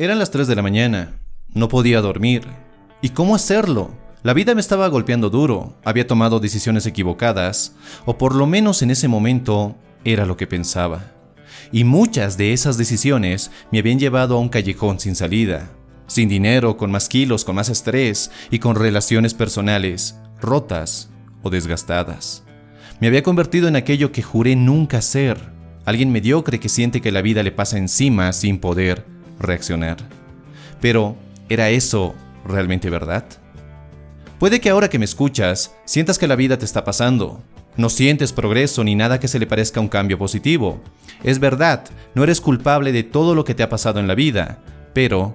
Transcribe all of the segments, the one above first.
Eran las 3 de la mañana. No podía dormir. ¿Y cómo hacerlo? La vida me estaba golpeando duro, había tomado decisiones equivocadas, o por lo menos en ese momento era lo que pensaba. Y muchas de esas decisiones me habían llevado a un callejón sin salida, sin dinero, con más kilos, con más estrés y con relaciones personales rotas o desgastadas. Me había convertido en aquello que juré nunca ser, alguien mediocre que siente que la vida le pasa encima sin poder reaccionar. Pero, ¿era eso realmente verdad? Puede que ahora que me escuchas, sientas que la vida te está pasando. No sientes progreso ni nada que se le parezca un cambio positivo. Es verdad, no eres culpable de todo lo que te ha pasado en la vida, pero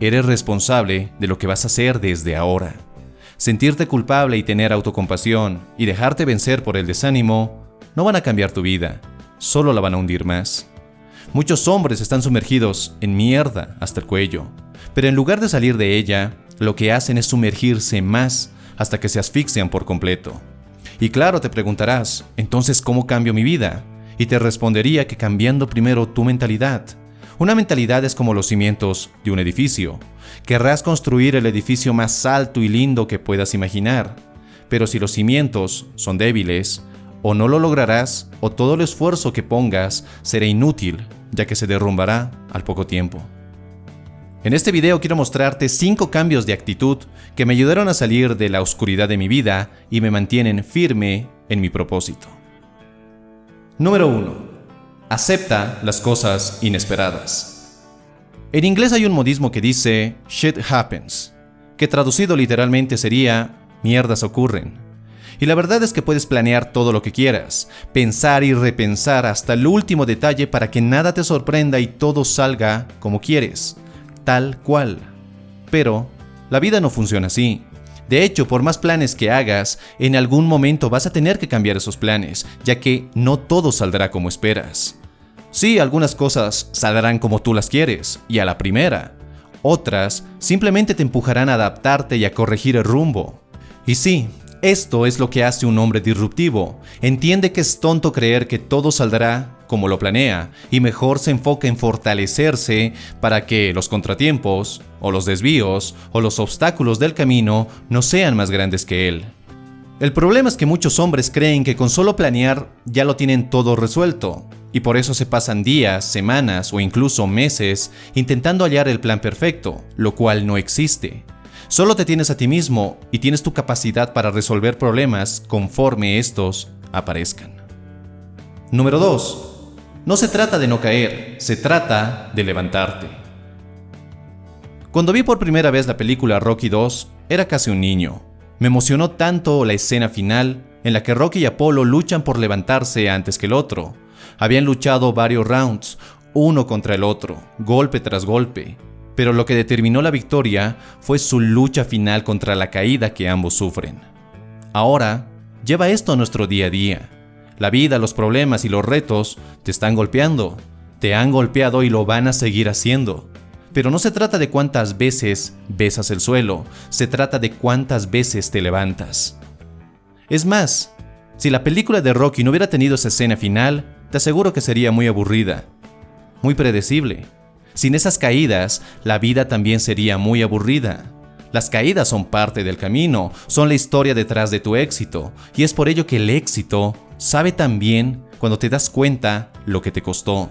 eres responsable de lo que vas a hacer desde ahora. Sentirte culpable y tener autocompasión y dejarte vencer por el desánimo no van a cambiar tu vida, solo la van a hundir más. Muchos hombres están sumergidos en mierda hasta el cuello, pero en lugar de salir de ella, lo que hacen es sumergirse más hasta que se asfixian por completo. Y claro, te preguntarás, entonces, ¿cómo cambio mi vida? Y te respondería que cambiando primero tu mentalidad. Una mentalidad es como los cimientos de un edificio. Querrás construir el edificio más alto y lindo que puedas imaginar, pero si los cimientos son débiles, o no lo lograrás, o todo el esfuerzo que pongas será inútil, ya que se derrumbará al poco tiempo. En este video quiero mostrarte 5 cambios de actitud que me ayudaron a salir de la oscuridad de mi vida y me mantienen firme en mi propósito. Número 1. Acepta las cosas inesperadas. En inglés hay un modismo que dice shit happens, que traducido literalmente sería mierdas ocurren. Y la verdad es que puedes planear todo lo que quieras, pensar y repensar hasta el último detalle para que nada te sorprenda y todo salga como quieres tal cual. Pero la vida no funciona así. De hecho, por más planes que hagas, en algún momento vas a tener que cambiar esos planes, ya que no todo saldrá como esperas. Sí, algunas cosas saldrán como tú las quieres, y a la primera. Otras simplemente te empujarán a adaptarte y a corregir el rumbo. Y sí, esto es lo que hace un hombre disruptivo. Entiende que es tonto creer que todo saldrá como lo planea y mejor se enfoca en fortalecerse para que los contratiempos, o los desvíos, o los obstáculos del camino no sean más grandes que él. El problema es que muchos hombres creen que con solo planear ya lo tienen todo resuelto, y por eso se pasan días, semanas o incluso meses intentando hallar el plan perfecto, lo cual no existe. Solo te tienes a ti mismo y tienes tu capacidad para resolver problemas conforme estos aparezcan. Número 2. No se trata de no caer, se trata de levantarte. Cuando vi por primera vez la película Rocky 2, era casi un niño. Me emocionó tanto la escena final en la que Rocky y Apolo luchan por levantarse antes que el otro. Habían luchado varios rounds, uno contra el otro, golpe tras golpe, pero lo que determinó la victoria fue su lucha final contra la caída que ambos sufren. Ahora, lleva esto a nuestro día a día. La vida, los problemas y los retos te están golpeando. Te han golpeado y lo van a seguir haciendo. Pero no se trata de cuántas veces besas el suelo, se trata de cuántas veces te levantas. Es más, si la película de Rocky no hubiera tenido esa escena final, te aseguro que sería muy aburrida, muy predecible. Sin esas caídas, la vida también sería muy aburrida. Las caídas son parte del camino, son la historia detrás de tu éxito, y es por ello que el éxito sabe también cuando te das cuenta lo que te costó.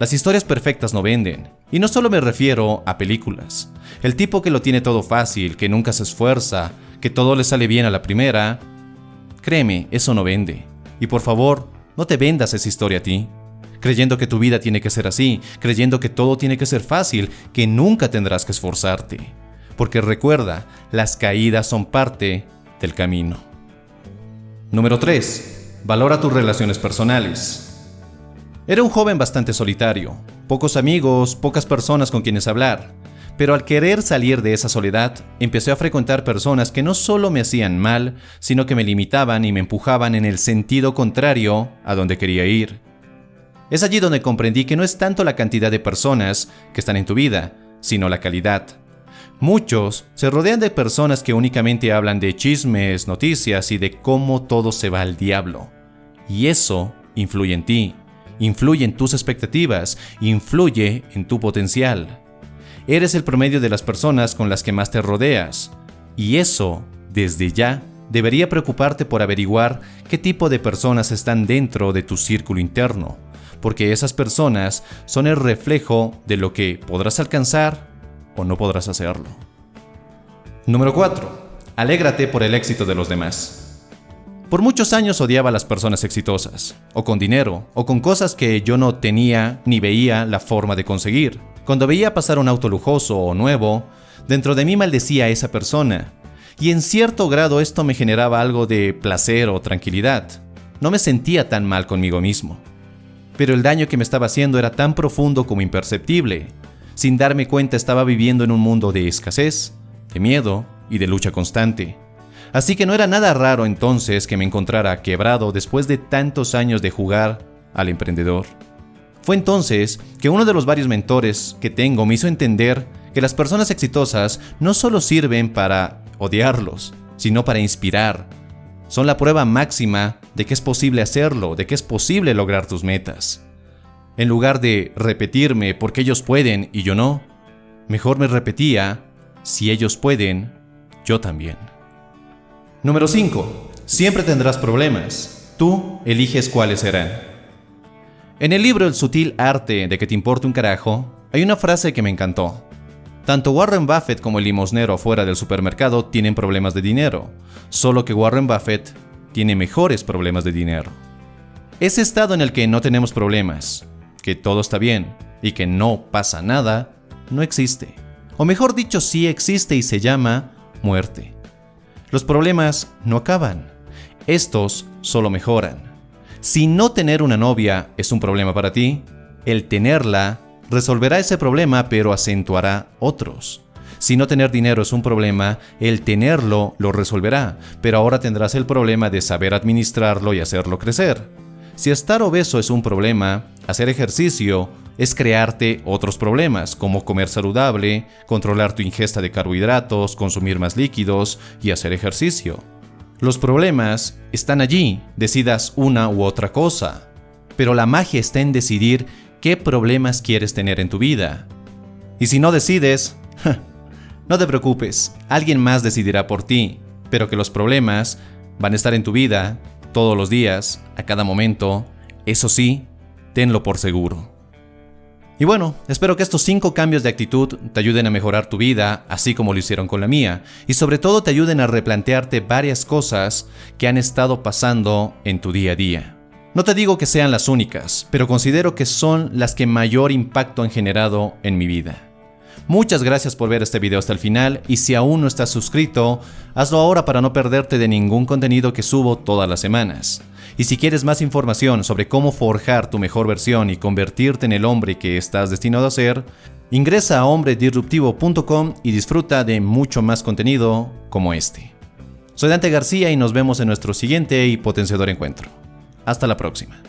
Las historias perfectas no venden, y no solo me refiero a películas. El tipo que lo tiene todo fácil, que nunca se esfuerza, que todo le sale bien a la primera, créeme, eso no vende. Y por favor, no te vendas esa historia a ti, creyendo que tu vida tiene que ser así, creyendo que todo tiene que ser fácil, que nunca tendrás que esforzarte porque recuerda, las caídas son parte del camino. Número 3. Valora tus relaciones personales. Era un joven bastante solitario, pocos amigos, pocas personas con quienes hablar, pero al querer salir de esa soledad, empecé a frecuentar personas que no solo me hacían mal, sino que me limitaban y me empujaban en el sentido contrario a donde quería ir. Es allí donde comprendí que no es tanto la cantidad de personas que están en tu vida, sino la calidad. Muchos se rodean de personas que únicamente hablan de chismes, noticias y de cómo todo se va al diablo. Y eso influye en ti, influye en tus expectativas, influye en tu potencial. Eres el promedio de las personas con las que más te rodeas. Y eso, desde ya, debería preocuparte por averiguar qué tipo de personas están dentro de tu círculo interno, porque esas personas son el reflejo de lo que podrás alcanzar o no podrás hacerlo. Número 4. Alégrate por el éxito de los demás. Por muchos años odiaba a las personas exitosas, o con dinero, o con cosas que yo no tenía ni veía la forma de conseguir. Cuando veía pasar un auto lujoso o nuevo, dentro de mí maldecía a esa persona, y en cierto grado esto me generaba algo de placer o tranquilidad. No me sentía tan mal conmigo mismo. Pero el daño que me estaba haciendo era tan profundo como imperceptible. Sin darme cuenta estaba viviendo en un mundo de escasez, de miedo y de lucha constante. Así que no era nada raro entonces que me encontrara quebrado después de tantos años de jugar al emprendedor. Fue entonces que uno de los varios mentores que tengo me hizo entender que las personas exitosas no solo sirven para odiarlos, sino para inspirar. Son la prueba máxima de que es posible hacerlo, de que es posible lograr tus metas. En lugar de repetirme porque ellos pueden y yo no, mejor me repetía, si ellos pueden, yo también. Número 5. Siempre tendrás problemas. Tú eliges cuáles serán. En el libro El sutil arte de que te importe un carajo, hay una frase que me encantó. Tanto Warren Buffett como el limosnero fuera del supermercado tienen problemas de dinero, solo que Warren Buffett tiene mejores problemas de dinero. Ese estado en el que no tenemos problemas, que todo está bien y que no pasa nada, no existe. O mejor dicho, sí existe y se llama muerte. Los problemas no acaban, estos solo mejoran. Si no tener una novia es un problema para ti, el tenerla resolverá ese problema pero acentuará otros. Si no tener dinero es un problema, el tenerlo lo resolverá, pero ahora tendrás el problema de saber administrarlo y hacerlo crecer. Si estar obeso es un problema, hacer ejercicio es crearte otros problemas, como comer saludable, controlar tu ingesta de carbohidratos, consumir más líquidos y hacer ejercicio. Los problemas están allí, decidas una u otra cosa, pero la magia está en decidir qué problemas quieres tener en tu vida. Y si no decides, no te preocupes, alguien más decidirá por ti, pero que los problemas van a estar en tu vida todos los días, a cada momento, eso sí, tenlo por seguro. Y bueno, espero que estos 5 cambios de actitud te ayuden a mejorar tu vida, así como lo hicieron con la mía, y sobre todo te ayuden a replantearte varias cosas que han estado pasando en tu día a día. No te digo que sean las únicas, pero considero que son las que mayor impacto han generado en mi vida. Muchas gracias por ver este video hasta el final y si aún no estás suscrito, hazlo ahora para no perderte de ningún contenido que subo todas las semanas. Y si quieres más información sobre cómo forjar tu mejor versión y convertirte en el hombre que estás destinado a ser, ingresa a hombredisruptivo.com y disfruta de mucho más contenido como este. Soy Dante García y nos vemos en nuestro siguiente y potenciador encuentro. Hasta la próxima.